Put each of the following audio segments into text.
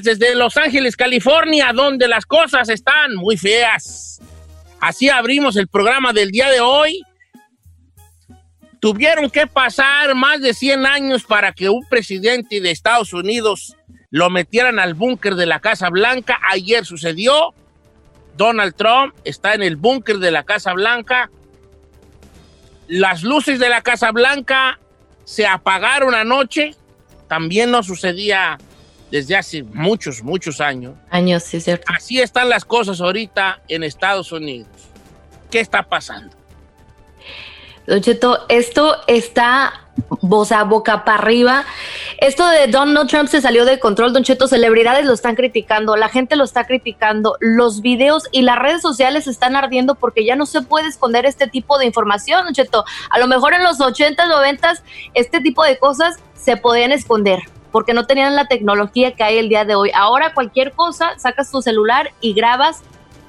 desde Los Ángeles, California, donde las cosas están muy feas. Así abrimos el programa del día de hoy. Tuvieron que pasar más de 100 años para que un presidente de Estados Unidos lo metieran al búnker de la Casa Blanca. Ayer sucedió. Donald Trump está en el búnker de la Casa Blanca. Las luces de la Casa Blanca se apagaron anoche. También no sucedía desde hace muchos, muchos años. Años, sí, cierto. Así están las cosas ahorita en Estados Unidos. ¿Qué está pasando? Don Cheto, esto está o sea, boca para arriba. Esto de Donald Trump se salió de control, Don Cheto, celebridades lo están criticando, la gente lo está criticando, los videos y las redes sociales están ardiendo porque ya no se puede esconder este tipo de información, Don Cheto. A lo mejor en los 80, 90 este tipo de cosas se podían esconder porque no tenían la tecnología que hay el día de hoy. Ahora cualquier cosa, sacas tu celular y grabas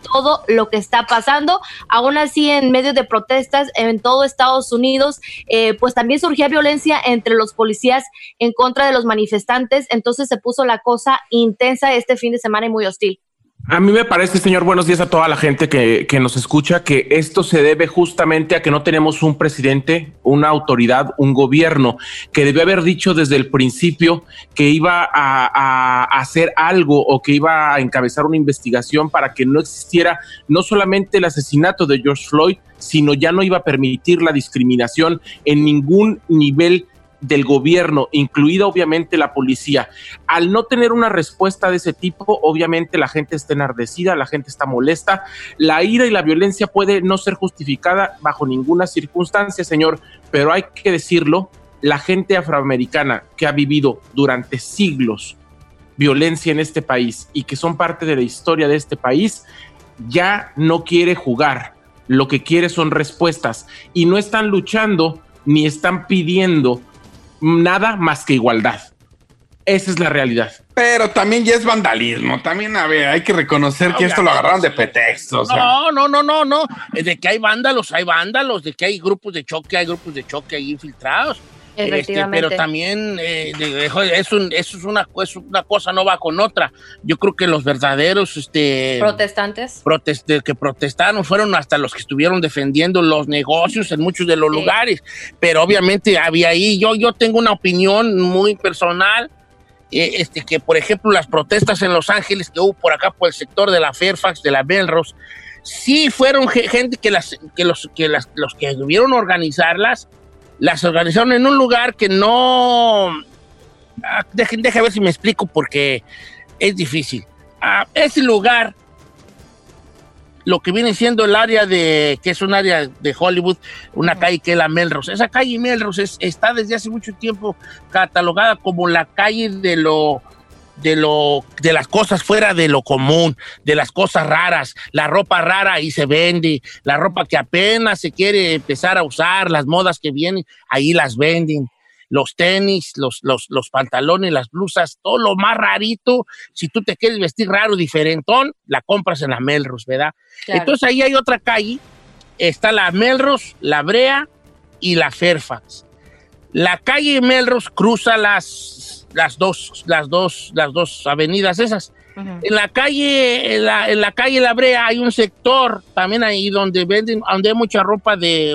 todo lo que está pasando. Aún así, en medio de protestas en todo Estados Unidos, eh, pues también surgía violencia entre los policías en contra de los manifestantes. Entonces se puso la cosa intensa este fin de semana y muy hostil. A mí me parece, señor, buenos días a toda la gente que, nos escucha, que esto se debe justamente a que no tenemos un presidente, una autoridad, un gobierno que debió haber dicho desde el principio que iba a, hacer algo o que iba a encabezar una investigación para que no existiera no solamente el asesinato de George Floyd, sino ya no iba a permitir la discriminación en ningún nivel del gobierno, incluida obviamente la policía. Al no tener una respuesta de ese tipo, obviamente la gente está enardecida, la gente está molesta. La ira y la violencia puede no ser justificada bajo ninguna circunstancia, señor, pero hay que decirlo, la gente afroamericana que ha vivido durante siglos violencia en este país y que son parte de la historia de este país, ya no quiere jugar. Lo que quiere son respuestas y no están luchando ni están pidiendo nada más que igualdad. Esa es la realidad. Pero también ya es vandalismo. También, a ver, hay que reconocer que esto lo agarraron de pretexto. No, no, no, no, no. De que hay vándalos, hay vándalos. De que hay grupos de choque, hay grupos de choque ahí infiltrados. Este, pero también eh, eso, es una, una cosa, no va con otra. Yo creo que los verdaderos este, protestantes que protestaron fueron hasta los que estuvieron defendiendo los negocios en muchos de los lugares. Pero obviamente había ahí, yo, yo tengo una opinión muy personal. Eh, este, que por ejemplo las protestas en Los Ángeles que hubo por acá por el sector de la Fairfax, de la Melrose, sí fueron gente que, las, que, los, que las, los que debieron organizarlas las organizaron en un lugar que no... Ah, dejen, deje ver si me explico porque es difícil. Ah, ese lugar, lo que viene siendo el área de, que es un área de Hollywood, una calle que es la Melrose. Esa calle Melrose está desde hace mucho tiempo catalogada como la calle de lo de lo de las cosas fuera de lo común, de las cosas raras, la ropa rara ahí se vende, la ropa que apenas se quiere empezar a usar, las modas que vienen, ahí las venden. Los tenis, los, los, los pantalones, las blusas, todo lo más rarito. Si tú te quieres vestir raro, diferentón, la compras en la Melrose, ¿verdad? Entonces ahí hay otra calle. Está la Melrose, la Brea y la Fairfax. La calle Melrose cruza las las dos, las dos, las dos avenidas esas. En la calle, en la, en la, calle La Brea hay un sector también ahí donde venden, donde hay mucha ropa de,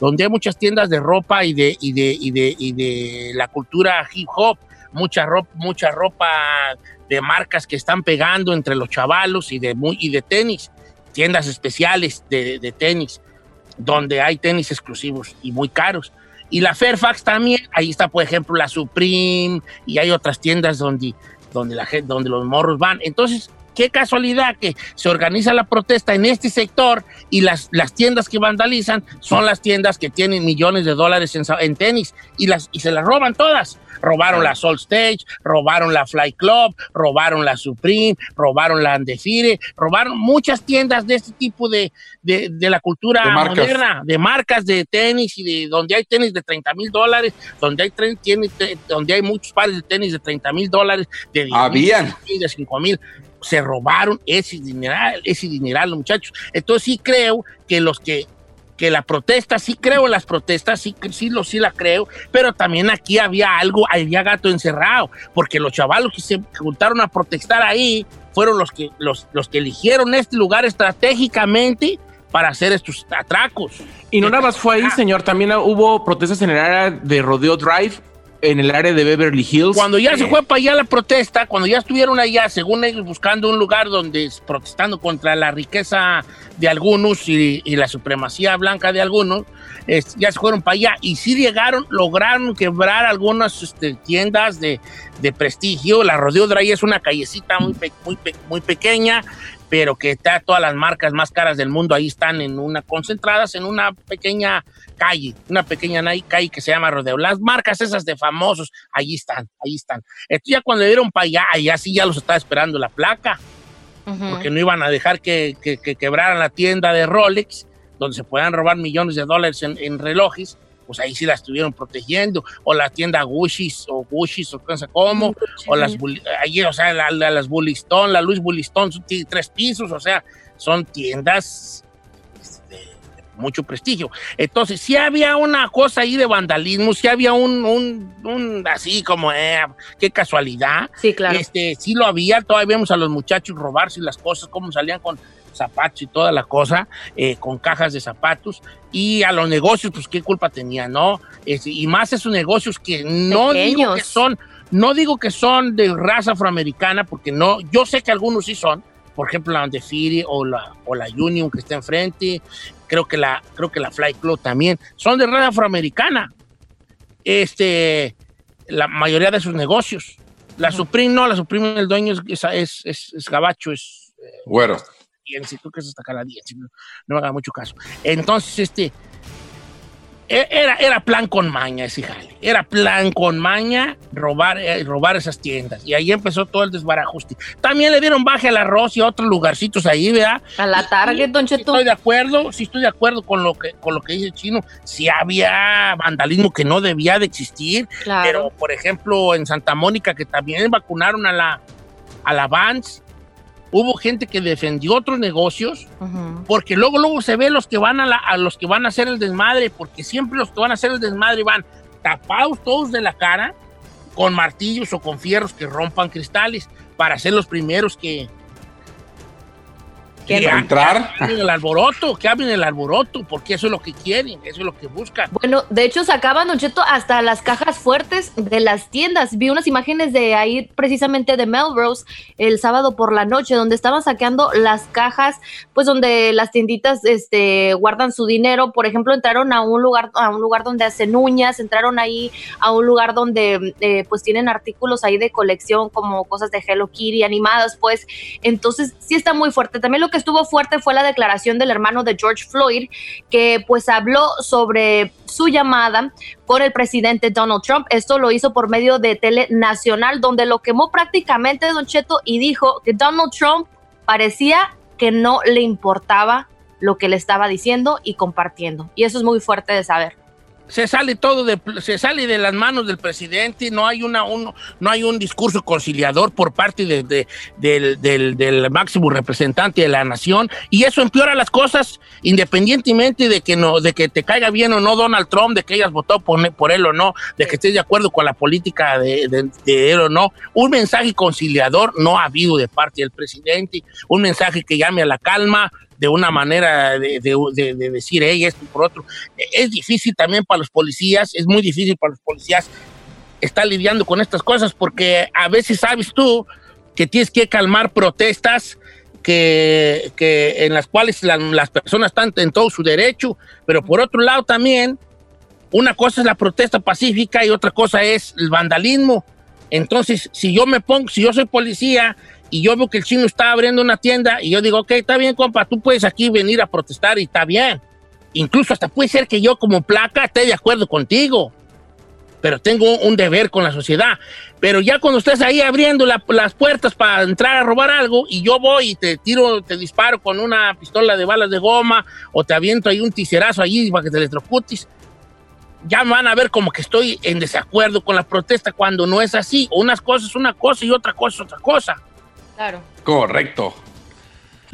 donde hay muchas tiendas de ropa y de, y de, y de, y de la cultura hip hop, mucha ropa, mucha ropa de marcas que están pegando entre los chavalos y de, y de tenis, tiendas especiales de, de tenis, donde hay tenis exclusivos y muy caros. Y la Fairfax también, ahí está, por ejemplo, la Supreme y hay otras tiendas donde, donde, la donde los morros van. Entonces, qué casualidad que se organiza la protesta en este sector y las, las tiendas que vandalizan son las tiendas que tienen millones de dólares en, en tenis y, las, y se las roban todas. Robaron la Soul Stage, robaron la Fly Club, robaron la Supreme, robaron la Andefire, robaron muchas tiendas de este tipo de, de, la cultura moderna, de marcas de tenis y de donde hay tenis de 30 mil dólares, donde hay, tenis, donde hay muchos pares de tenis de 30 mil dólares, de, Habían. de 5 mil se robaron ese dineral, ese dineral, muchachos. Entonces sí creo que los que que la protesta, sí creo en las protestas, sí, sí, lo, sí la creo, pero también aquí había algo, había gato encerrado, porque los chavalos que se juntaron a protestar ahí fueron los que, los, los que eligieron este lugar estratégicamente para hacer estos atracos. Y no nada más fue ahí, señor, también hubo protestas en el área de Rodeo Drive, en el área de Beverly Hills. Cuando ya se fue para allá la protesta, cuando ya estuvieron allá, según ellos, buscando un lugar donde protestando contra la riqueza de algunos y, la supremacía blanca de algunos, ya se fueron para allá y sí llegaron, lograron quebrar algunas este, tiendas de, prestigio. La Rodeo Drive es una callecita muy, muy, muy pequeña, pero que está todas las marcas más caras del mundo ahí están en una concentradas en una pequeña calle, una pequeña calle que se llama Rodeo. Las marcas esas de famosos, ahí están, ahí están. Esto ya cuando dieron para allá, allá sí ya los estaba esperando la placa, porque no iban a dejar que, quebraran la tienda de Rolex, donde se puedan robar millones de dólares en relojes pues ahí sí la estuvieron protegiendo, o la tienda Gucci, o Gucci, o no sé cómo, o las, ahí, o sea, la, las Bullistón, la Luis Bullistón, tres pisos, o sea, son tiendas este, de, mucho prestigio. Entonces, sí había una cosa ahí de vandalismo, sí había un, un, así como, eh, qué casualidad. Sí, claro. Este, sí lo había, todavía vemos a los muchachos robarse las cosas, cómo salían con zapatos y toda la cosa, eh, con cajas de zapatos. Y a los negocios, pues qué culpa tenía, ¿no? Y más esos negocios que no digo que son, no digo que son de raza afroamericana, porque no, yo sé que algunos sí son, por ejemplo, la Andefiri o la, o la Union que está enfrente, creo que la, creo que la Fly Club también, son de raza afroamericana. Este, la mayoría de sus negocios. La Supreme no, la Supreme el dueño es, es, es, es gabacho, es... Eh, bueno. 10, creo que es hasta acá la 10, no, no, me haga mucho caso. Entonces, este, e, era, era plan con maña ese jale, era plan con maña robar, eh, robar esas tiendas. Y ahí empezó todo el desbarajuste. También le dieron baje al arroz y a otros lugarcitos ahí, ¿verdad? A la tarde, Don Cheto. Estoy de acuerdo, sí estoy de acuerdo con lo que, con lo que dice el chino. Sí había vandalismo que no debía de existir, claro. pero por ejemplo en Santa Mónica que también vacunaron a la, a la Vance hubo gente que defendió otros negocios, porque luego luego se ve los que van a, los que van a hacer el desmadre, porque siempre los que van a hacer el desmadre van tapados todos de la cara con martillos o con fierros que rompan cristales para ser los primeros que, que entrar. Que el alboroto, que abren el alboroto, porque eso es lo que quieren, eso es lo que buscan. Bueno, de hecho sacaban, Don Cheto, hasta las cajas fuertes de las tiendas. Vi unas imágenes de ahí, precisamente de Melrose, el sábado por la noche, donde estaban saqueando las cajas, pues donde las tienditas este, guardan su dinero. Por ejemplo, entraron a un lugar, a un lugar donde hacen uñas, entraron ahí a un lugar donde eh, pues tienen artículos ahí de colección, como cosas de Hello Kitty animadas, pues. Entonces, sí está muy fuerte. También lo que estuvo fuerte fue la declaración del hermano de George Floyd, que pues habló sobre su llamada con el presidente Donald Trump. Esto lo hizo por medio de Tele Nacional, donde lo quemó prácticamente Don Cheto y dijo que Donald Trump parecía que no le importaba lo que le estaba diciendo y compartiendo. Y eso es muy fuerte de saber se sale todo de, se sale de las manos del presidente, no hay una no hay un discurso conciliador por parte de, del, máximo representante de la nación y eso empeora las cosas independientemente de que no de que te caiga bien o no Donald Trump, de que hayas votado por, por él o no, de que estés de acuerdo con la política de, él o no, un mensaje conciliador no ha habido de parte del presidente, un mensaje que llame a la calma, de una manera de, decir, hey, esto por otro. Es difícil también para los policías, es muy difícil para los policías estar lidiando con estas cosas porque a veces sabes tú que tienes que calmar protestas que, que en las cuales las personas están en todo su derecho, pero por otro lado también, una cosa es la protesta pacífica y otra cosa es el vandalismo. Entonces, si yo me pongo, si yo soy policía y yo veo que el chino está abriendo una tienda y yo digo, ok, está bien, compa, tú puedes aquí venir a protestar y está bien. Incluso hasta puede ser que yo como placa esté de acuerdo contigo, pero tengo un deber con la sociedad. Pero ya cuando estés ahí abriendo las puertas para entrar a robar algo y yo voy y te tiro, te disparo con una pistola de balas de goma o te aviento ahí un tiserazo allí para que te electrocutes, ya van a ver como que estoy en desacuerdo con la protesta cuando no es así. Unas cosas una cosa y otra cosa es otra cosa. Claro. Correcto.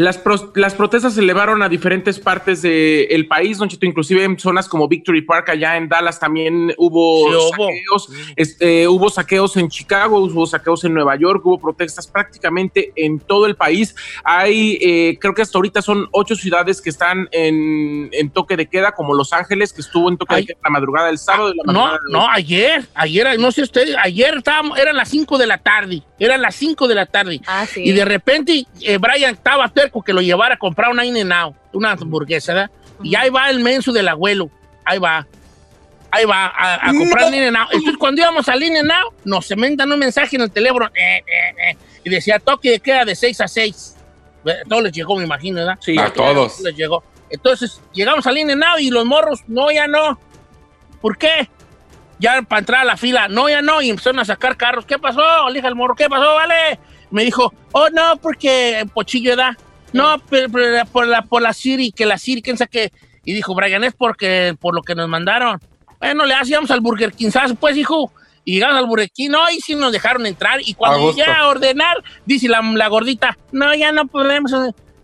Las, las protestas se elevaron a diferentes partes del país, Don Chito, inclusive en zonas como Victory Park, allá en Dallas también hubo saqueos, este, hubo saqueos en Chicago, hubo saqueos en Nueva York, hubo protestas prácticamente en todo el país. Hay, eh, creo que hasta ahorita son ocho ciudades que están en, toque de queda, como Los Ángeles, que estuvo en toque de queda la madrugada del sábado. la no, no, ayer, ayer, no sé usted, ayer estábamos, eran las cinco de la tarde, eran las cinco de la tarde. Ah, y de repente eh, Brian estaba terco que lo llevara a comprar una in una hamburguesa, ¿verdad? Y ahí va el menso del abuelo, ahí va. Ahí va a, comprar no. In Entonces, cuando íbamos al In nos se mandan un mensaje en el teléfono eh, eh, y decía toque de queda de 6 a 6. Todos les llegó, me imagino, ¿verdad? Sí, a todos. Les llegó. Entonces, llegamos al In y los morros, no, ya no. ¿Por qué? Ya para entrar a la fila, no, ya no. Y empezaron a sacar carros. ¿Qué pasó? Elija el morro, ¿qué pasó? Vale me dijo, oh, no, porque Pochillo da. No, pero, por la por la Siri, que la Siri, quién sabe qué. Y dijo, Brian, es porque, por lo que nos mandaron. Bueno, le hacíamos al Burger King, ¿sabes? Pues, hijo. Y llegamos al Burger King, no, y sí nos dejaron entrar. Y cuando llegué a ordenar, dice la, la gordita, no, ya no podemos.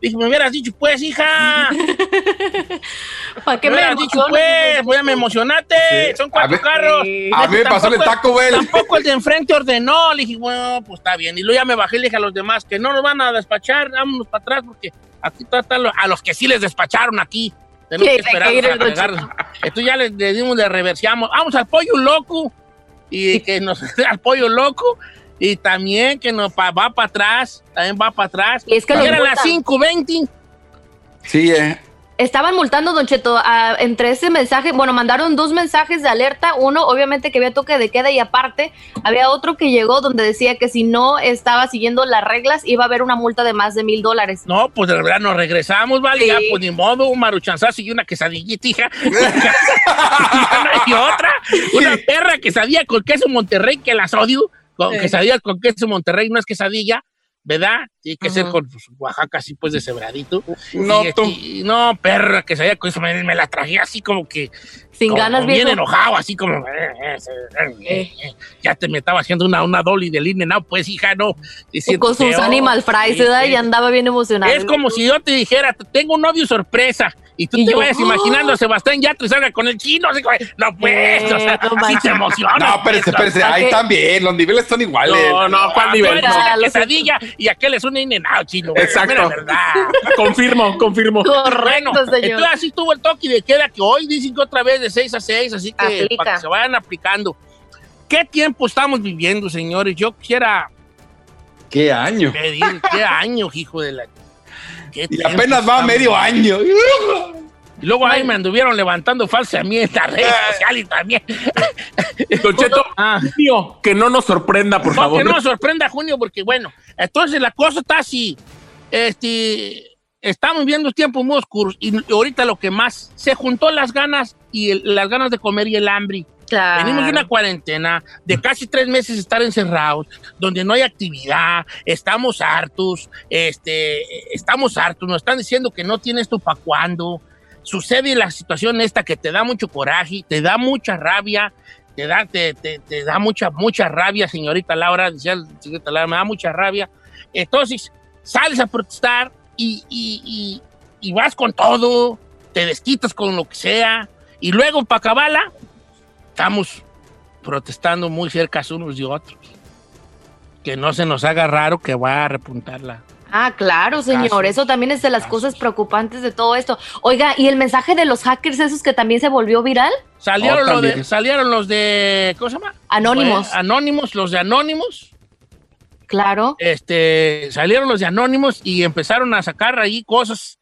Dije, me hubieras dicho, pues, hija. ¿Para qué me, hubieras dicho, pues? Voy a me emocionaste. Son cuatro carros. A mí me pasó el Taco Bell. Tampoco el de enfrente ordenó. Le dije, bueno, pues está bien. Y luego ya me bajé y le dije a los demás que no nos van a despachar. Vámonos para atrás porque aquí están a los que sí les despacharon aquí. Tenemos que esperar a Entonces ya le, dimos, le reversiamos. Vamos al pollo loco. Y que nos al pollo loco y también que no va para atrás, también va para atrás. Y es que eran las 5.20. Sí, eh. Estaban multando, Don Cheto, entre ese mensaje, bueno, mandaron dos mensajes de alerta, uno obviamente que había toque de queda y aparte había otro que llegó donde decía que si no estaba siguiendo las reglas iba a haber una multa de más de mil dólares. No, pues de verdad nos regresamos, ¿vale? Ya, pues ni modo, un maruchanzazo y una quesadillita, hija. y otra, una perra quesadilla con queso Monterrey que las odio con quesadillas con queso Monterrey, no es quesadilla, ¿verdad? Tiene que ser con pues, Oaxaca así pues cebradito. No, y, tú. no, perra, quesadilla con eso me, me, la traje así como que... Sin ganas, bien. Bien enojado, así como... Eh, eh, eh, ya te me estaba haciendo una, una dolly de line, no, pues hija, no. con sus animal fries, ¿verdad? Y andaba bien emocionado. Es como si yo te dijera, tengo un novio sorpresa y tú te vayas imaginando a Sebastián Yatra y salga con el chino. Así, no, pues, o sea, no te emociona. No, espérese, espérese, ahí también, los niveles son iguales. No, no, ¿cuál nivel? No, la quesadilla y aquel es un inenado chino. Exacto. verdad. confirmo, confirmo. Correcto, bueno, señor. Entonces así tuvo el toque de queda que hoy dicen que otra vez de 6 a 6, así que para que se vayan aplicando. ¿Qué tiempo estamos viviendo, señores? Yo quisiera... ¿Qué año? Pedir, ¿Qué año, hijo de la y apenas va medio año. Y luego ahí me anduvieron levantando falsa a mí en la red social y también. Concheto, ah. Junio, que no nos sorprenda, por favor. Que no nos sorprenda, Junio, porque bueno, entonces la cosa está así. Este, estamos viendo tiempos muy oscuros y ahorita lo que más se juntó las ganas y las ganas de comer y el hambre. Venimos de una cuarentena de casi tres meses estar encerrados, donde no hay actividad, estamos hartos, este, estamos hartos, nos están diciendo que no tienes esto para cuándo. Sucede la situación esta que te da mucho coraje, te da mucha rabia, te da, te, te, da mucha, mucha rabia, señorita Laura, decía señorita Laura, me da mucha rabia. Entonces, sales a protestar y, y, y, y vas con todo, te desquitas con lo que sea, y luego para acabarla, estamos protestando muy cerca unos y otros. Que no se nos haga raro que va a repuntar la. Ah, claro, señor. Eso también es de las cosas preocupantes de todo esto. Oiga, ¿y el mensaje de los hackers esos que también se volvió viral? Salieron, oh, de, salieron los de. ¿Cómo se llama? Anónimos. anónimos, los de Anónimos. Claro. Este, salieron los de Anónimos y empezaron a sacar ahí cosas.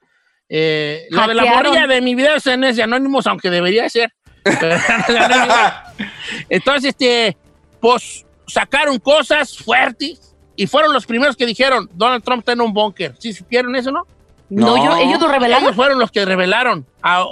Eh, lo de la morilla de mi video es de Anónimos, aunque debería ser. Entonces, este, pues sacaron cosas fuertes y fueron los primeros que dijeron, Donald Trump está en un búnker. ¿Sí supieron eso, no? No, yo, ellos lo revelaron. Ellos fueron los que revelaron. A,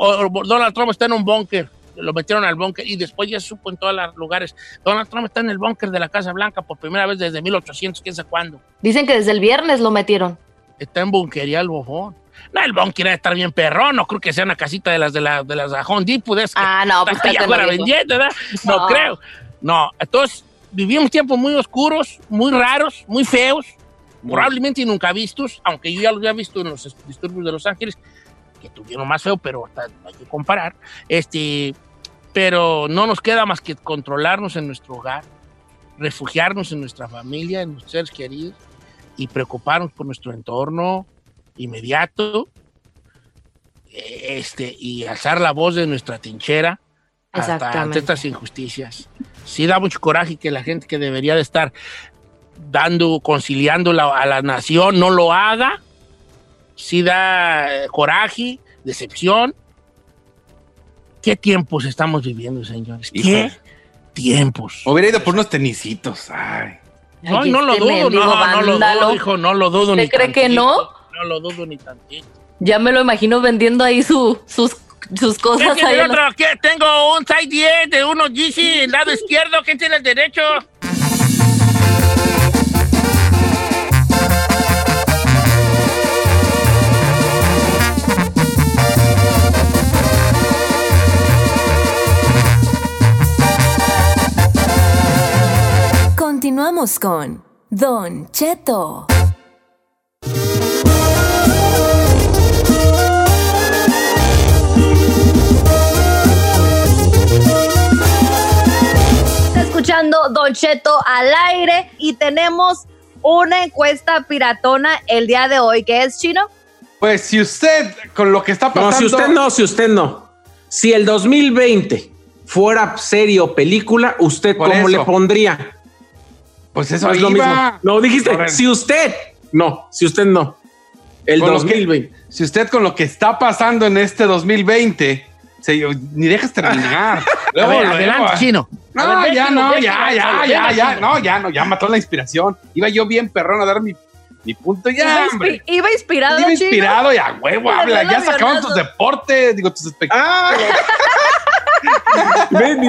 Donald Trump está en un búnker. Lo metieron al búnker y después ya se supo en todos los lugares. Donald Trump está en el búnker de la Casa Blanca por primera vez desde 1800, quién sabe cuándo. Dicen que desde el viernes lo metieron. Está en bunkería el bofón. No, el Bon quiere estar bien perrón, no creo que sea una casita de las de, la, de las Home Depot. ah, no, pues que fuera vendiendo, ¿verdad? No. creo. No, entonces vivimos tiempos muy oscuros, muy raros, muy feos. probablemente nunca vistos, aunque yo ya los había visto en los disturbios de Los Ángeles, que tuvieron más feo, pero hasta hay que comparar. Este, pero no nos queda más que controlarnos en nuestro hogar, refugiarnos en nuestra familia, en nuestros seres queridos y preocuparnos por nuestro entorno inmediato este, y alzar la voz de nuestra tinchera hasta ante estas injusticias. Sí da mucho coraje que la gente que debería de estar dando, conciliando a la nación no lo haga. Sí da eh, coraje, decepción. ¿Qué tiempos estamos viviendo, señores? ¿Qué tiempos? Hubiera ido por unos tenisitos. Ay. No, no lo dudo, no, no lo dudo, hijo, no lo dudo ni cree que no? No lo dudo ni tantito. Ya me lo imagino vendiendo ahí su, sus, sus cosas. ¿Qué tiene otro? ¿Qué? Tengo un side 10 de unos GC, el lado izquierdo. ¿Quién tiene el derecho? Continuamos con Don Cheto. Escuchando Don Cheto al aire y tenemos una encuesta piratona el día de hoy. ¿Qué es, Chino? Pues si usted, con lo que está pasando... No, si usted no, si usted no. Si el 2020 fuera serie o película, ¿usted cómo le pondría? Pues eso es lo mismo. No, dijiste, si usted... No, si usted no. El 2020. si usted con lo que está pasando en este 2020 ni dejas terminar. Luego, adelante, chino. No, ya, no, ya, ya, ya, ya, no, ya, no, ya mató la inspiración. Iba yo bien perrón a dar mi, mi punto ya, hombre. Iba inspirado, Iba inspirado, ya, huevo, habla, ya sacaron tus deportes, digo, tus espectáculos.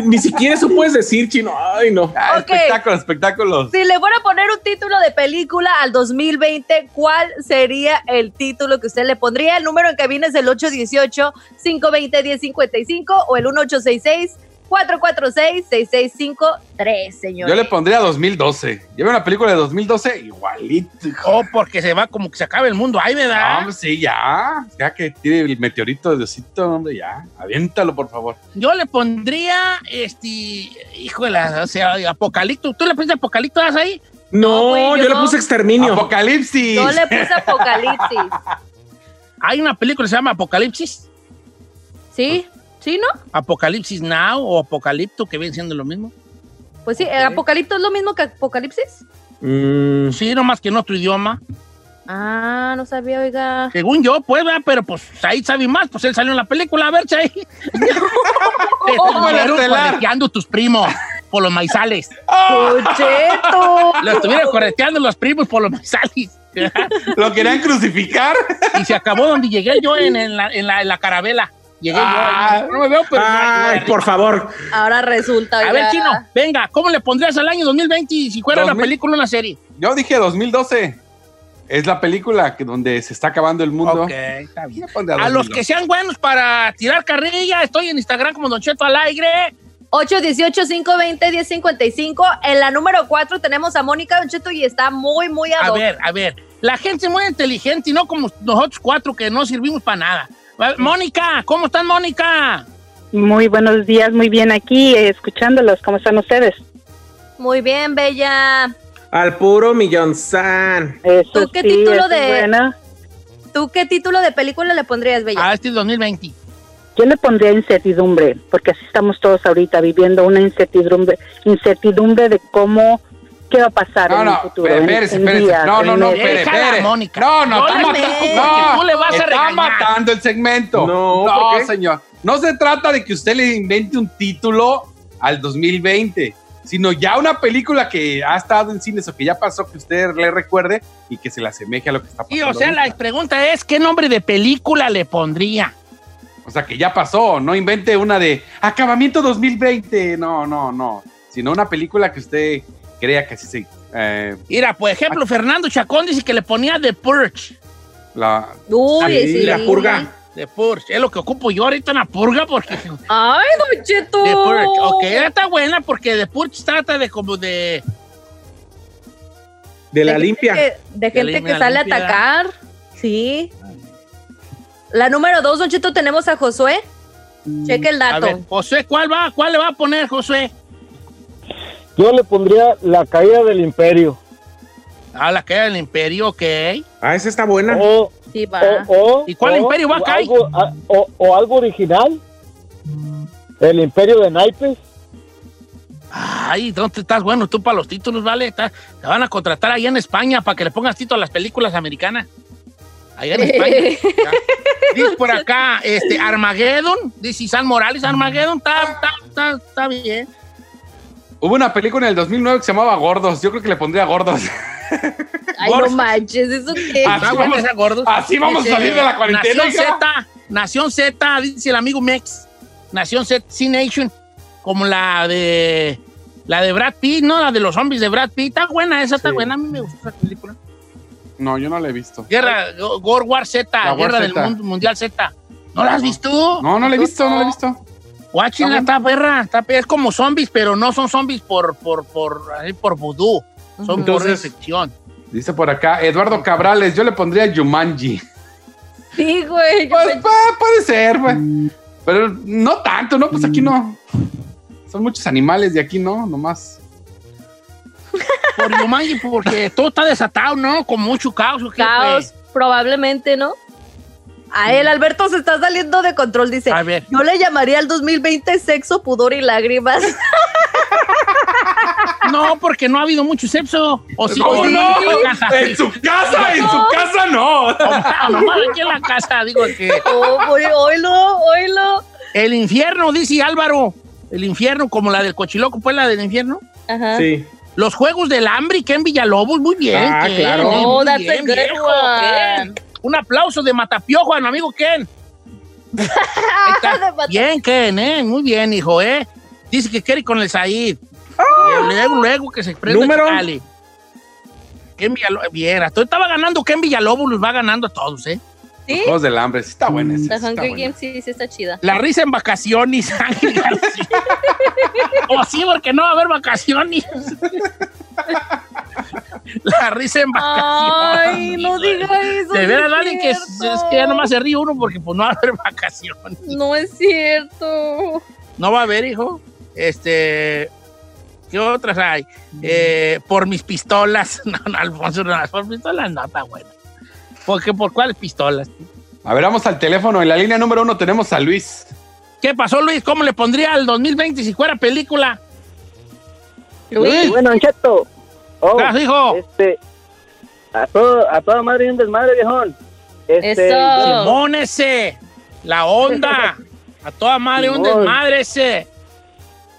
ni, siquiera eso puedes decir, chino. Ay, no. Ah, espectáculos, espectáculos. Si le fuera a poner un título de película al 2020, ¿cuál sería el título que usted le pondría? El número en cabina es el 818-520-1055 o el 1866 446-6653, señor. Yo le pondría 2012. Lleva una película de 2012 igualito. Oh, porque se va como que se acaba el mundo ahí, ¿verdad? No, sí, ya. Ya que tiene el meteorito de Diosito, hombre, ya. Aviéntalo, por favor. Yo le pondría, este, híjole, o sea, Apocalipto. ¿Tú le pusiste Apocalipto ahí? No, yo, le puse Exterminio. Apocalipsis. Yo le puse Apocalipsis. Hay una película que se llama Apocalipsis. Sí. ¿Sí, no? Apocalipsis Now o Apocalipto, que viene siendo lo mismo. Pues sí, ¿Apocalipto es lo mismo que Apocalipsis? Mm, sí, nomás que en otro idioma. Ah, no sabía, oiga. Según yo, pues, pero pues ahí sabe más, pues él salió en la película, a ver, Chay. correteando tus primos por los maizales. ¡Cocheto! Lo estuvieron correteando los primos por los maizales. Lo querían crucificar. Y se acabó donde llegué yo en, la, en la carabela. Llegué yo. Ah. No me veo, pero. Ay, por favor. Ahora resulta. A ver, Chino, venga, ¿cómo le pondrías al año 2020 si fuera una película o una serie? Yo dije 2012. Es la película que donde se está acabando el mundo. Ok, está bien. A, los que sean buenos para tirar carrilla, estoy en Instagram como Don Cheto al aire. 818-520-1055. En la número 4 tenemos a Mónica Don Cheto y está muy, muy A ver, a ver. La gente es muy inteligente y no como nosotros cuatro que no servimos para nada. Mónica, ¿cómo están, Mónica? Muy buenos días, muy bien aquí, escuchándolos. ¿Cómo están ustedes? Muy bien, Bella. Al puro millón san. ¿Tú qué título de ¿Tú qué título de película le pondrías, Bella? A este 2020. Yo le pondría incertidumbre, porque así estamos todos ahorita viviendo una incertidumbre, incertidumbre de cómo qué va a pasar en el futuro. Espérese, espérese. No, no, no, espérese. No, no, está, matando, no, le vas a está matando el segmento. No, no señor. No se trata de que usted le invente un título al 2020, sino ya una película que ha estado en cines o que ya pasó, que usted le recuerde y que se le asemeje a lo que está pasando. Sí, o sea, la pregunta es, ¿qué nombre de película le pondría? O sea, que ya pasó, no invente una de Acabamiento 2020, no, no, no, sino una película que usted crea que así se. Eh, Mira, por ejemplo, Fernando Chacón dice que le ponía The Purge. La, Uy, sí, la purga. The Purge. Es lo que ocupo yo ahorita en la purga porque. ¡Ay, Don Cheto! The Purge. Ok, está buena porque The Purge trata de como de. De la limpia. de gente que sale a atacar. Sí. La número dos, Don Cheto, tenemos a Josué. Cheque el dato. A ver, Josué, ¿cuál va? ¿Cuál le va a poner, Josué? Yo le pondría la caída del imperio. Ah, la caída del imperio, ok. Ah, esa está buena. sí, va. ¿Y cuál imperio va a caer? o, algo original. El imperio de naipes. Ay, ¿dónde estás? Bueno, tú para los títulos, ¿vale? te van a contratar allá en España para que le pongas título a las películas americanas. Allá en España. dice por acá, este, Armageddon, dice San Morales, Armageddon, está, está, está, bien. Hubo una película en el 2009 que se llamaba Gordos. Yo creo que le pondría Gordos. Ay, no manches, ¿eso qué? Así vamos, a, gordos. así vamos a salir de la cuarentena. Nación Z, Nación Z, dice el amigo Mex. Nación Z, C-Nation, como la de la de Brad Pitt, ¿no? La de los zombies de Brad Pitt. Está buena, esa está buena. A mí me gusta esa película. No, yo no la he visto. Guerra, War War Z, Guerra del Mundo, Mundial Z. ¿No la has visto? No, no la he visto, no la he visto. Watching está perra, está es como zombies, pero no son zombies por por por por vudú, son por infección. Dice por acá Eduardo Cabrales, yo le pondría Yumanji. Sí, güey. Pues, puede ser, güey. Pero no tanto, ¿no? Pues aquí no. Son muchos animales de aquí no, nomás. Por Yumanji, porque todo está desatado, ¿no? Con mucho caos. Caos, probablemente, ¿no? A él, Alberto, se está saliendo de control, dice. A ver. Yo le llamaría al 2020 sexo, pudor y lágrimas. No, porque no ha habido mucho sexo. O si no, no, en su casa, en su casa no. No, nomás aquí en la casa, digo que. Oh, oílo, oílo. El infierno, dice Álvaro. El infierno, como la del cochiloco, pues la del infierno. Ajá. Sí. Los Juegos del Hambre y Ken Villalobos, muy bien. Ah, claro. Oh, that's bien, a good one. Un aplauso de Matapiojo a mi amigo Ken. bien, Ken, ¿eh? Muy bien, hijo, ¿eh? Dice que quiere ir con el Said. Oh. Luego, luego que se prende ¿Número? Ken Villalobos, bien, hasta estaba ganando Ken Villalobos, los va ganando a todos, ¿eh? ¿Sí? Los del hambre, sí está buena. La Hunger Games sí, sí está chida. La risa en vacaciones, Ángel García. o sí, porque no va a haber vacaciones. La risa en vacaciones. Ay, no diga eso. De veras, Dani, que es, es, que ya nomás se ríe uno porque pues no va a haber vacaciones. No es cierto. No va a haber, hijo. Este. ¿Qué otras hay? Eh, por mis pistolas. No, no, Alfonso, no, por pistolas no está bueno. ¿Por, ¿Por cuáles pistolas? A ver, vamos al teléfono. En la línea número uno tenemos a Luis. ¿Qué pasó, Luis? ¿Cómo le pondría al 2020 si fuera película? Luis. Bueno, Cheto. Oh, ¿Qué hijo? Este, a, todo, a toda madre y un desmadre, viejón. Este, Simón ese, la onda. a toda madre Simón. un desmadre ese.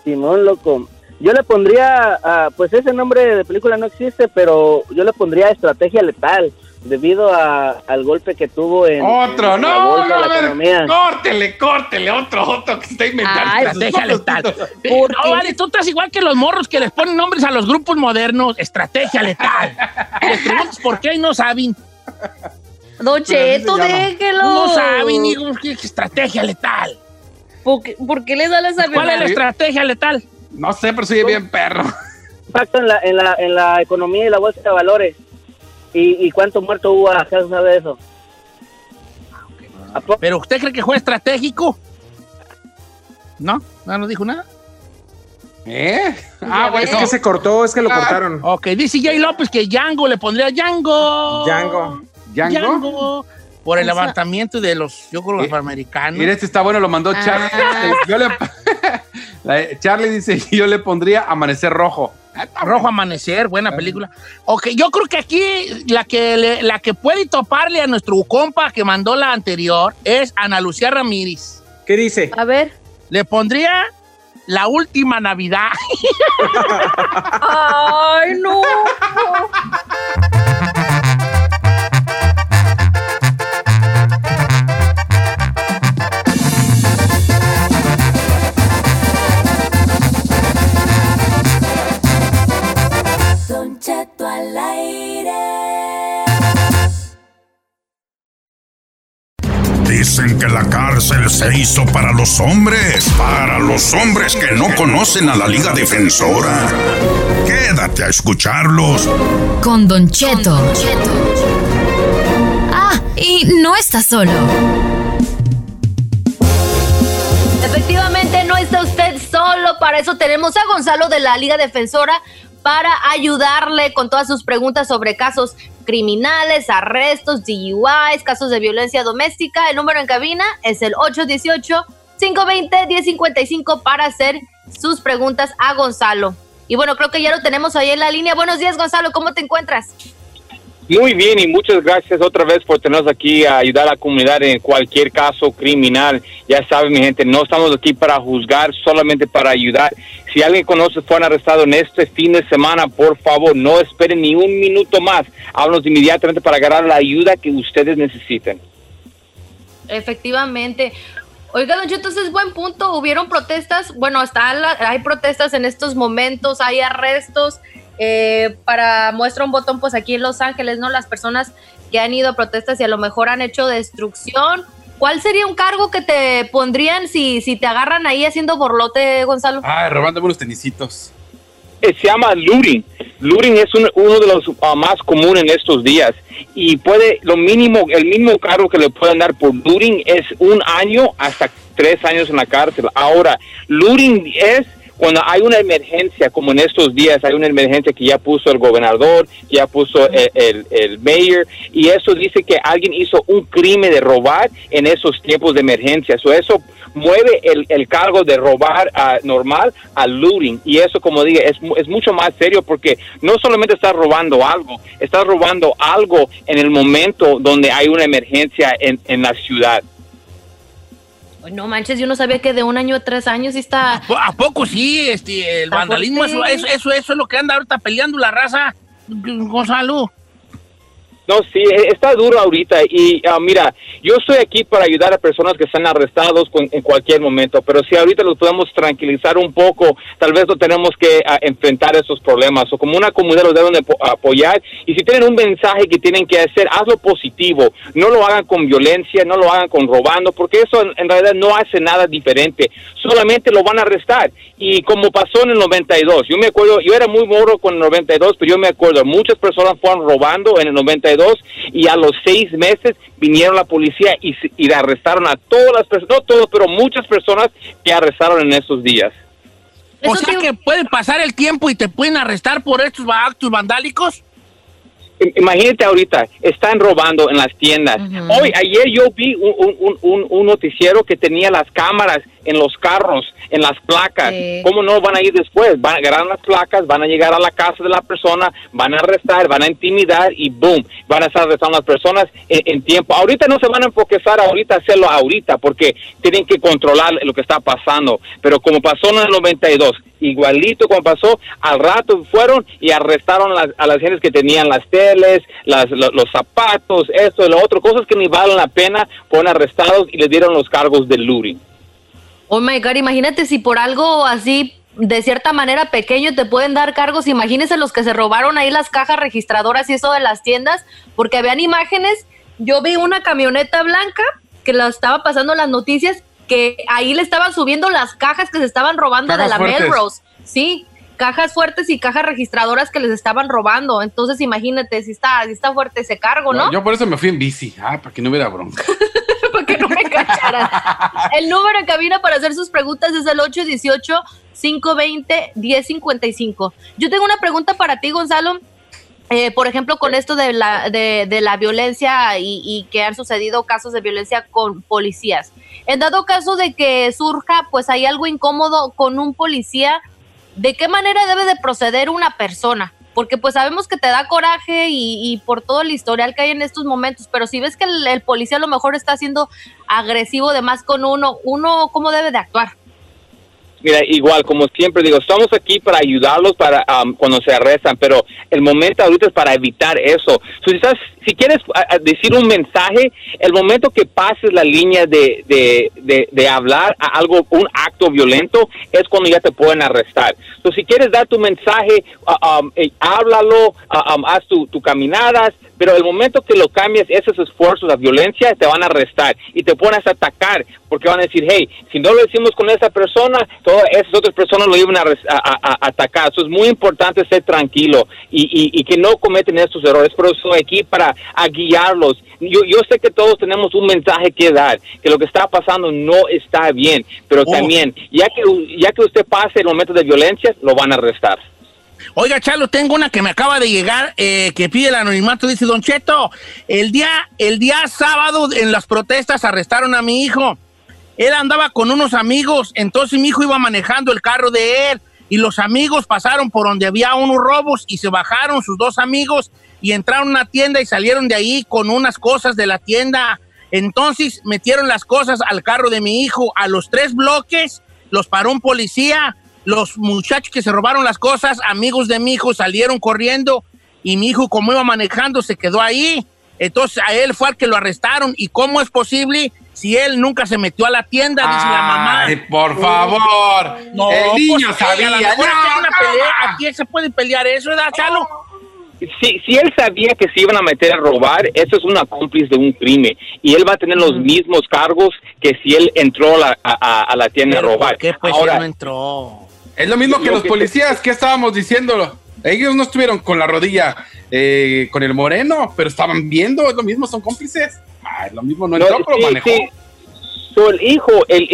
Simón, loco. Yo le pondría, uh, pues ese nombre de película no existe, pero yo le pondría Estrategia Letal debido a, al golpe que tuvo en. Otro, en no, bolsa, no, a ver, economía. córtele, córtele, otro, otro que está inventando. Ah, estrategia letal. No, vale, tú estás igual que los morros que les ponen nombres a los grupos modernos. Estrategia letal. les preguntas por qué y no saben. Don Cheto, déjelo. No saben, ni ¿qué estrategia letal. ¿Por qué, ¿Por qué les da la ¿Cuál es la estrategia letal? No sé, pero soy bien perro. Impacto en la, en, la, en la economía y la bolsa de valores. ¿Y, y cuánto muerto hubo a causa de eso? ¿Pero usted cree que fue estratégico? ¿No? ¿No nos dijo nada? ¿Eh? Ah, bueno. Es que se cortó, es que lo ah. cortaron. Ok, dice Jay López que Django le pondría Django. Django. Django. Django. Por el levantamiento de los, yo creo, los afroamericanos. Mira, este está bueno, lo mandó Charlie. Ah. Yo le, Charlie dice, yo le pondría Amanecer Rojo. Rojo Amanecer, buena película. Ok, yo creo que aquí la que, le- la que puede toparle a nuestro compa que mandó la anterior es Ana Lucía Ramírez. ¿Qué dice? A ver. Le pondría La Última Navidad. Ay, no. Dicen que la cárcel se hizo para los hombres, para los hombres que no conocen a la Liga Defensora. Quédate a escucharlos. Con Don Cheto. Ah, y no está solo. Efectivamente, no está usted solo. Para eso tenemos a Gonzalo de la Liga Defensora para ayudarle con todas sus preguntas sobre casos criminales, arrestos, DUIs, casos de violencia doméstica. El número en cabina es el 818-520-1055 para hacer sus preguntas a Gonzalo. Y bueno, creo que ya lo tenemos ahí en la línea. Buenos días, Gonzalo, ¿cómo te encuentras? Muy bien y muchas gracias otra vez por tenernos aquí a ayudar a la comunidad en cualquier caso criminal. Ya saben, mi gente, no estamos aquí para juzgar, solamente para ayudar. Si alguien conoce fueron arrestados en este fin de semana, por favor, no esperen ni un minuto más. Háblanos inmediatamente para agarrar la ayuda que ustedes necesiten. Efectivamente. Oiga, don Cheto, es buen punto. Hubieron protestas, bueno, está hay protestas en estos momentos, hay arrestos. Eh, para muestra un botón, pues aquí en Los Ángeles, ¿no? Las personas que han ido a protestas y a lo mejor han hecho destrucción. ¿Cuál sería un cargo que te pondrían si, si te agarran ahí haciendo borlote, Gonzalo? Ah, robándome unos tenisitos. Eh, se llama looting. Looting es uno de los ah, más comunes en estos días y puede, lo mínimo, el mínimo cargo que le pueden dar por looting es un año hasta tres años en la cárcel. Ahora, looting es cuando hay una emergencia, como en estos días, hay una emergencia que ya puso el gobernador, ya puso el, el, mayor, y eso dice que alguien hizo un crimen de robar en esos tiempos de emergencia. So eso mueve el, el cargo de robar uh, normal a looting. Y eso, como dije, es, es mucho más serio porque no solamente estás robando algo, estás robando algo en el momento donde hay una emergencia en, en la ciudad. No manches, yo no sabía que de un año a tres años está. ¿A poco sí? Este, el vandalismo, eso, eso, eso, eso, es lo que anda ahorita peleando la raza, Gonzalo. No, sí, e, está duro ahorita y ah, mira, yo estoy aquí para ayudar a personas que están arrestados en cualquier momento, pero si ahorita los podemos tranquilizar un poco, tal vez no tenemos que ah, enfrentar esos problemas o como una comunidad los deben de apoyar y si tienen un mensaje que tienen que hacer, hazlo positivo, no lo hagan con violencia, no lo hagan con robando, porque eso en, realidad no hace nada diferente, solamente lo van a arrestar y como pasó en el 92, yo me acuerdo, yo era muy moro con el 92, pero yo me acuerdo, muchas personas fueron robando en el 92 y a los seis meses vinieron la policía y, y arrestaron a todas las personas, no todos, pero muchas personas que arrestaron en esos días. O sea que puede pasar el tiempo y te pueden arrestar por estos actos vandálicos. Imagínate ahorita, están robando en las tiendas. Hoy, ayer yo vi un, un, un, noticiero que tenía las cámaras en los carros, en las placas. ¿Cómo no van a ir después? Van a agarrar las placas, van a llegar a la casa de la persona, van a arrestar, van a intimidar y boom, van a estar arrestando a las personas en, tiempo. Ahorita no se van a enfocar ahorita hacerlo ahorita porque tienen que controlar lo que está pasando. Pero como pasó en el 92, igualito como pasó, al rato fueron y arrestaron a las gentes que tenían las teles, las, los, zapatos, esto y lo otro, cosas que ni valen la pena, fueron arrestados y les dieron los cargos de looting. Oh my God, imagínate si por algo así de cierta manera pequeño te pueden dar cargos. Imagínense los que se robaron ahí las cajas registradoras y eso de las tiendas, porque habían imágenes. Yo vi una camioneta blanca que la estaba pasando las noticias que ahí le estaban subiendo las cajas que se estaban robando de la Melrose. Sí, cajas fuertes y cajas registradoras que les estaban robando. Entonces, imagínate si está, si está fuerte ese cargo, ¿no? Yo por eso me fui en bici, ah, para que no hubiera bronca. para que no me cacharan. el número en cabina para hacer sus preguntas es el 818-520-1055. Yo tengo una pregunta para ti, Gonzalo. Eh, por ejemplo, con esto de la, de, de la violencia y, y, que han sucedido casos de violencia con policías. En dado caso de que surja, pues hay algo incómodo con un policía, ¿de qué manera debe de proceder una persona? Porque pues sabemos que te da coraje y, por todo el historial que hay en estos momentos, pero si ves que el, el policía a lo mejor está siendo agresivo de más con uno, uno, ¿cómo debe de actuar? Mira, igual, como siempre digo, estamos aquí para ayudarlos para um, cuando se arrestan, pero el momento ahorita es para evitar eso. si, estás, si quieres decir un mensaje, el momento que pases la línea de, de, de, hablar a algo, un acto violento, es cuando ya te pueden arrestar. Entonces, si quieres dar tu mensaje, uh, um, háblalo, uh, haz tu, tu caminadas, pero el momento que lo cambias, esos esfuerzos, la violencia, te van a arrestar y te pones a atacar porque van a decir, hey, si no lo decimos con esa persona, todas esas otras personas lo iban a, atacar. Eso es muy importante ser tranquilo y, que no cometen estos errores, pero estoy aquí para guiarlos. Yo, yo sé que todos tenemos un mensaje que dar, que lo que está pasando no está bien, pero oh. también, ya que, ya que usted pase el momento de violencia, lo van a arrestar. Oiga, Chalo, tengo una que me acaba de llegar, eh, que pide el anonimato. Dice, Don Cheto, el día, el día sábado en las protestas arrestaron a mi hijo. Él andaba con unos amigos, entonces mi hijo iba manejando el carro de él y los amigos pasaron por donde había unos robos y se bajaron sus dos amigos y entraron a una tienda y salieron de ahí con unas cosas de la tienda. Entonces metieron las cosas al carro de mi hijo. A los tres bloques los paró un policía los muchachos que se robaron las cosas, amigos de mi hijo, salieron corriendo y mi hijo, como iba manejando, se quedó ahí. Entonces a él fue al que lo arrestaron. ¿Y cómo es posible si él nunca se metió a la tienda? Dice la mamá. por favor. No, el niño pues, sabía. Aquí se puede pelear eso, ¿verdad, Chalo? Si, si él sabía que se iban a meter a robar, eso es una cómplice de un crimen. Y él va a tener los mismos cargos que si él entró a, a, la tienda a robar. qué pues Ahora, no entró? Es lo mismo que los policías, ¿qué estábamos diciéndolo? Ellos no estuvieron con la rodilla eh, con el moreno, pero estaban viendo, es lo mismo, son cómplices. Ah, es lo mismo, no entró, pero manejó el hijo, el,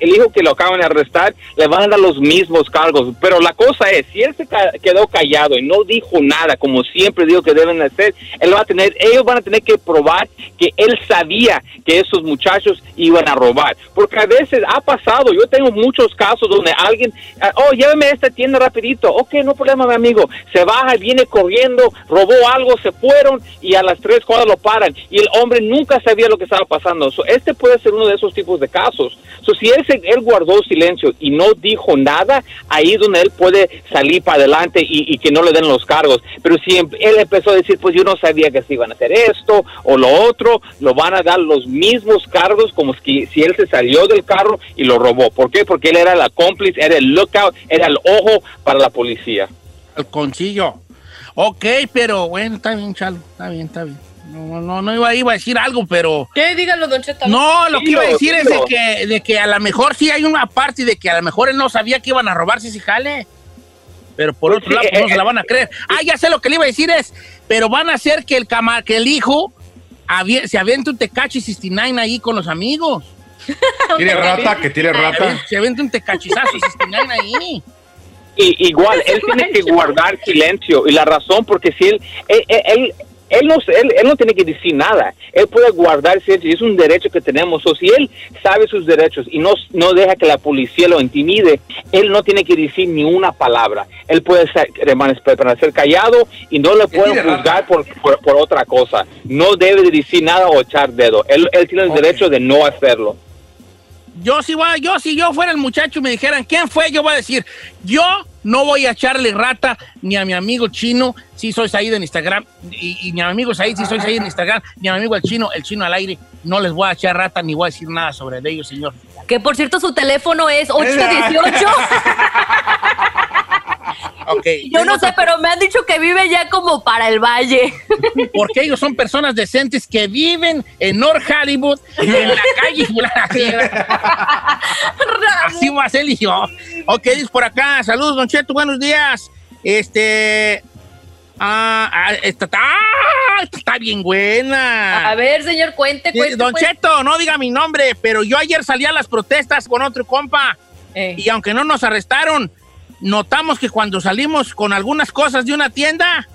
el, hijo que lo acaban de arrestar, le van a dar los mismos cargos. Pero la cosa es, si él se quedó callado y no dijo nada, como siempre digo que deben hacer, él va a tener, ellos van a tener que probar que él sabía que esos muchachos iban a robar. Porque a veces ha pasado, yo tengo muchos casos donde alguien, ah, oh, lléveme a esta tienda rapidito, ok, no problema, mi amigo, se baja, viene corriendo, robó algo, se fueron y a las tres cuadras lo paran. Y el hombre nunca sabía lo que estaba pasando. este puede ser uno de esos tipos de casos. So, si él, él guardó silencio y no dijo nada, ahí es donde él puede salir para adelante y, que no le den los cargos. Pero si em, él empezó a decir, pues yo no sabía que se iban a hacer esto o lo otro, lo van a dar los mismos cargos como si, si él se salió del carro y lo robó. ¿Por qué? Porque él era la cómplice, era el lookout, era el ojo para la policía. El concillo. Ok, pero bueno, está bien, Chalo, está bien, está bien. No, no, no iba, iba, a decir algo, pero. ¿Qué? Dígalo, Don Cheto. No, lo que iba a decir es de que, de que a lo mejor sí hay una parte de que a lo mejor él no sabía que iban a robarse si jale. Pero por pues otro lado, pues no se la van a creer. Ah, ya sé lo que le iba a decir es, pero van a hacer que el que el hijo se aviente un Tecachi 69 ahí con los amigos. ¿Tiene rata? ¿Que tiene rata? Se aviente un Tecachizazo 69 ahí. Y, igual, él tiene que guardar silencio. Y la razón, porque si él, él él no, él, él, no tiene que decir nada. Él puede guardar silencio y es un derecho que tenemos. O si él sabe sus derechos y no, no deja que la policía lo intimide, él no tiene que decir ni una palabra. Él puede ser, permanecer callado y no le pueden juzgar por, por, otra cosa. No debe de decir nada o echar dedo. Él, él tiene el derecho de no hacerlo. Yo si, yo si yo fuera el muchacho y me dijeran quién fue, yo voy a decir, yo no voy a echarle rata ni a mi amigo chino, si soy ahí en Instagram, y, ni a mi amigo Said, si soy ahí en Instagram, ni a mi amigo el chino, el chino al aire. No les voy a echar rata ni voy a decir nada sobre ellos, señor. Que por cierto, su teléfono es 818. Okay. Yo no sé, pero me han dicho que vive ya como para el valle. Porque ellos son personas decentes que viven en North Hollywood, en la calle Así más él y yo. Ok, dice por acá. Saludos, Don Cheto, buenos días. Este. Ah, ah esta, ah, está bien buena. A ver, señor, cuente, cuente. Don Cheto, no diga mi nombre, pero yo ayer salí a las protestas con otro compa. Eh. Y aunque no nos arrestaron, notamos que cuando salimos con algunas cosas de una tienda,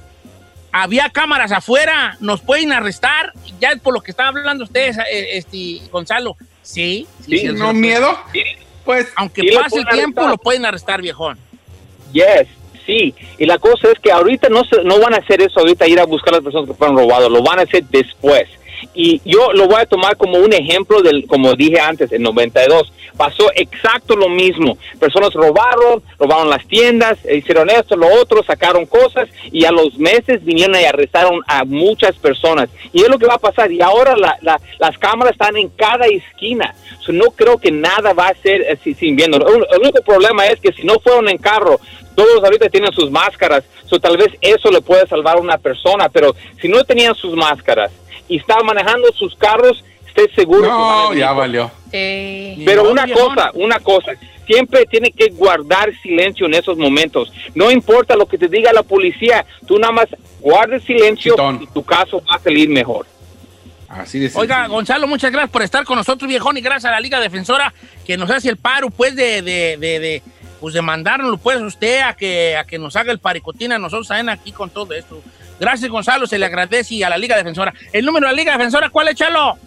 había cámaras afuera, nos pueden arrestar, ya por lo que estaba hablando ustedes, eh, este, Gonzalo. Sí, sí, no miedo. Pues, aunque pase el tiempo, lo pueden arrestar, viejón. Yes, sí. Y la cosa es que ahorita no, se, no van a hacer eso, ahorita ir a buscar a las personas que fueron robados, lo van a hacer después. Y yo lo voy a tomar como un ejemplo del, como dije antes, en 92. Pasó exacto lo mismo. Personas robaron, robaron las tiendas, hicieron esto, lo otro, sacaron cosas y a los meses vinieron y arrestaron a muchas personas. Y es lo que va a pasar. Y ahora las cámaras están en cada esquina. no creo que nada va a ser así sin viendo. El único problema es que si no fueron en carro, Todos ahorita tienen sus máscaras, so, tal vez eso le puede salvar a una persona, pero si no tenían sus máscaras y estaban manejando sus carros, esté seguro. No, ya valió. Pero una cosa, una cosa, siempre tiene que guardar silencio en esos momentos. No importa lo que te diga la policía, tú nada más guardes silencio y tu caso va a salir mejor. Así de Oiga, Gonzalo, muchas gracias por estar con nosotros, viejón, y gracias a la Liga Defensora que nos hace el paro, pues, de, de, de, de pues, de mandarnos, pues, usted a que, a que nos haga el paricotina, nosotros saben aquí con todo esto. Gracias, Gonzalo, se le agradece y a la Liga Defensora. El número de la Liga Defensora, ¿cuál es, Chalo?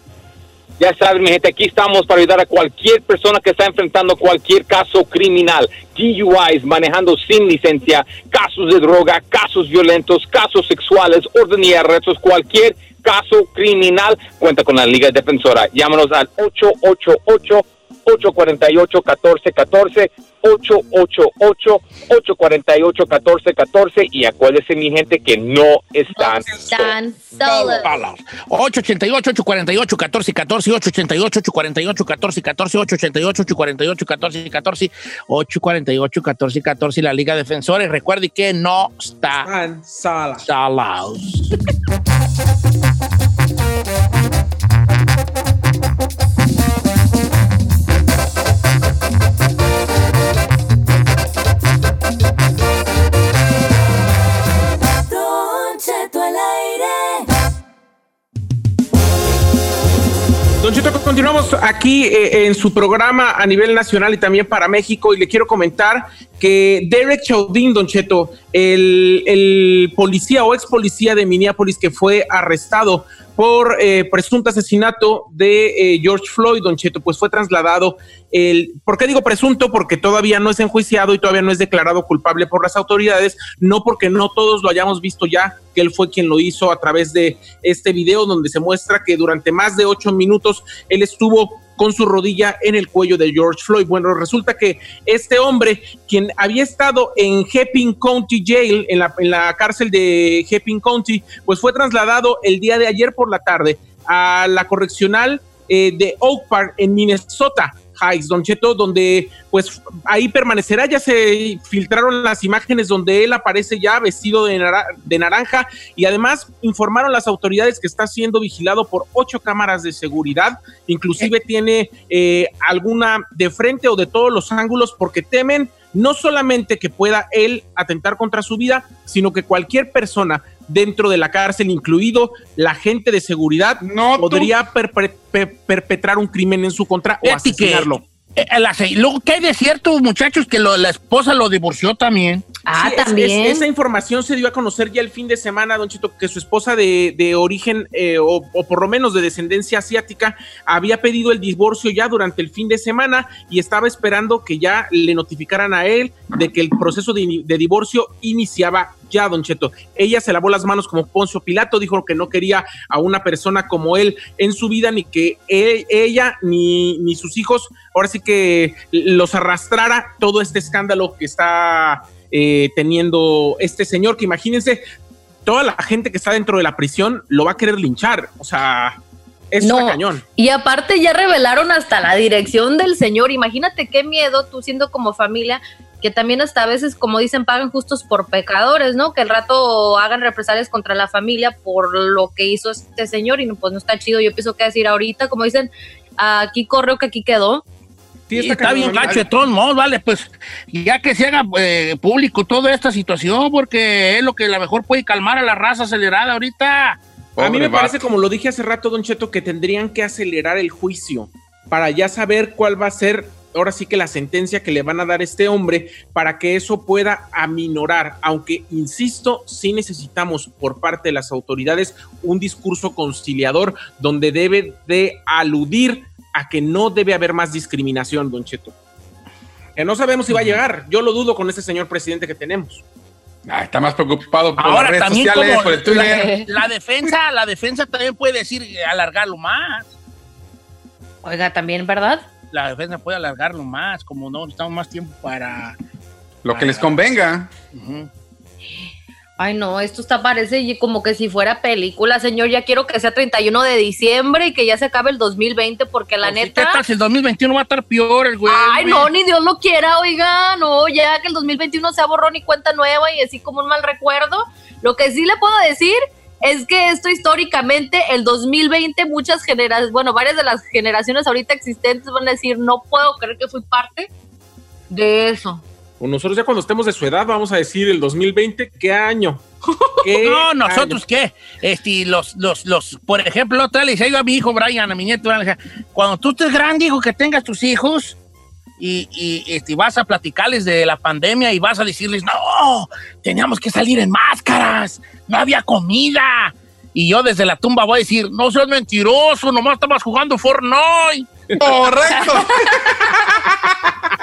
Ya saben, mi gente, aquí estamos para ayudar a cualquier persona que está enfrentando cualquier caso criminal, DUIs, manejando sin licencia, casos de droga, casos violentos, casos sexuales, orden y arrestos, cualquier caso criminal, cuenta con la Liga Defensora. Llámanos al 888 848-1414, 888-848-1414 y acuérdese mi gente que no están, están solos. 888-848-1414, 888-848-1414, 888-848-1414, 848-1414, la Liga Defensora. Y recuerde que no están solos. Don Cheto, continuamos aquí eh, en su programa a nivel nacional y también para México y le quiero comentar que Derek Chauvin, Don Cheto, el policía o ex policía de Minneapolis que fue arrestado por eh, presunto asesinato de eh, George Floyd, Don Cheto, pues fue trasladado. El, ¿Por qué digo presunto? Porque todavía no es enjuiciado y todavía no es declarado culpable por las autoridades, no porque no todos lo hayamos visto ya, que él fue quien lo hizo a través de este video donde se muestra que durante más de ocho minutos él estuvo con su rodilla en el cuello de George Floyd. Bueno, resulta que este hombre, quien había estado en Heping County Jail, en la, cárcel de Heping County, pues fue trasladado el día de ayer por la tarde a la correccional eh, de Oak Park en Minnesota. Heights, Don Cheto, donde pues ahí permanecerá, ya se filtraron las imágenes donde él aparece ya vestido de, nara- de naranja y además informaron las autoridades que está siendo vigilado por ocho cámaras de seguridad, inclusive tiene eh, alguna de frente o de todos los ángulos porque temen no solamente que pueda él atentar contra su vida, sino que cualquier persona dentro de la cárcel, incluido la gente de seguridad, podría perpre- pe- perpetrar un crimen en su contra o Fíjate que, asesinarlo. eh, la luego que hay de ciertos muchachos que lo- la esposa lo divorció también. Ah, Sí, es- también. es- esa información se dio a conocer ya el fin de semana, Don Chito, que su esposa de, de origen eh, o, o por lo menos de descendencia asiática había pedido el divorcio ya durante el fin de semana y estaba esperando que ya le notificaran a él de que el proceso de, de divorcio iniciaba ya, Don Cheto. Ella se lavó las manos como Poncio Pilato, dijo que no quería a una persona como él en su vida, ni que él- ella ni, ni sus hijos, ahora sí que los arrastrara todo este escándalo que está eh, teniendo este señor, que imagínense, toda la gente que está dentro de la prisión lo va a querer linchar, o sea, es No. cañón. Y aparte ya revelaron hasta la dirección del señor. Imagínate qué miedo tú siendo como familia, que también hasta a veces, como dicen, pagan justos por pecadores, ¿no? Que el rato hagan represalias contra la familia por lo que hizo este señor y no, pues no está chido. Yo pienso que decir ahorita, como dicen, aquí correo que aquí quedó. Sí, está, bien gacho de todos modos, vale, pues ya que se haga eh, público toda esta situación, porque es lo que a lo mejor puede calmar a la raza acelerada ahorita. a mí me parece, como lo dije hace rato, Don Cheto, que tendrían que acelerar el juicio para ya saber cuál va a ser, ahora sí que la sentencia que le van a dar a este hombre, para que eso pueda aminorar. Aunque, insisto, sí necesitamos por parte de las autoridades un discurso conciliador donde debe de aludir a que no debe haber más discriminación, Don Cheto. Que no sabemos si va a llegar. Yo lo dudo con este señor presidente que tenemos. Ah, está más preocupado por las redes también sociales, como por el la, Twitter. la defensa, la defensa también puede decir eh, alargarlo más. Oiga, también, ¿verdad? La defensa puede alargarlo más, como no necesitamos más tiempo para Lo que les convenga. Ay, no, esto está parece como que si fuera película, señor. Ya quiero que sea 31 de diciembre y que ya se acabe el 2020, porque la pues neta. ¿Qué tal si el 2021 va a estar peor, el güey? Ay, no, ni Dios lo quiera, oiga, no, ya que el 2021 sea borrón y cuenta nueva y así como un mal recuerdo. Lo que sí le puedo decir es que esto históricamente, el 2020, muchas generaciones, bueno, varias de las generaciones ahorita existentes van a decir, no puedo creer que fui parte de eso nosotros ya cuando estemos de su edad vamos a decir el 2020, ¿qué año? no, nosotros qué. Este, los, los, los, por ejemplo, otra le decía yo a mi hijo Brian, a mi nieto, cuando tú estés grande, hijo, que tengas tus hijos y, y este, vas a platicarles de la pandemia y vas a decirles, no, teníamos que salir en máscaras, no había comida. Y yo desde la tumba voy a decir, no seas mentiroso, nomás estabas jugando Fortnite. Correcto.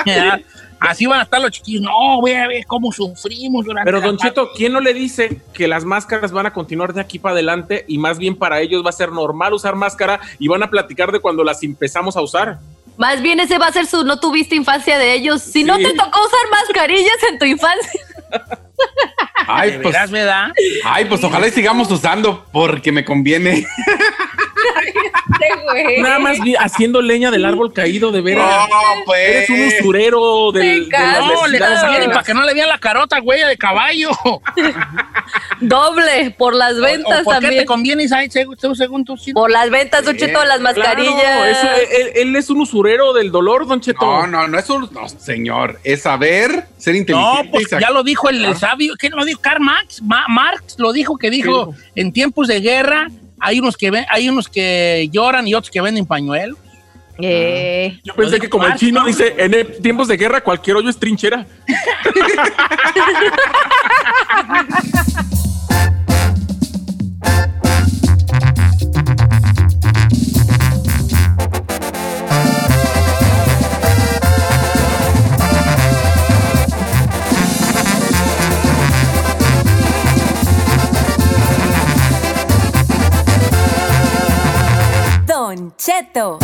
Así van a estar los chiquillos. No, voy a ver cómo sufrimos durante Pero, Don Cheto, ¿quién no le dice que las máscaras van a continuar de aquí para adelante y más bien para ellos va a ser normal usar máscara y van a platicar de cuando las empezamos a usar? Más bien ese va a ser su no tuviste infancia de ellos. Si no te tocó usar mascarillas en tu infancia. Ay, pues, ay, pues ojalá y sigamos usando porque me conviene. Nada más haciendo leña del árbol caído de veras. No, pues. Eres un usurero del, de No, le para que no le vean la carota, güey, de caballo. Doble, por las ventas ¿Por qué te conviene, según tu Por las ventas, Don Cheto, las mascarillas. él, es un usurero del dolor, Don Cheto. No, no, no es un. No, señor, es saber ser inteligente. No, pues ya lo dijo el, sabio. ¿Qué lo dijo? Karl Marx. Marx lo dijo que dijo en tiempos de guerra hay unos que ven, hay unos que lloran y otros que venden pañuelos. Eh. Yo pensé que como el chino dice, en tiempos de guerra cualquier hoyo es trinchera. Cheto.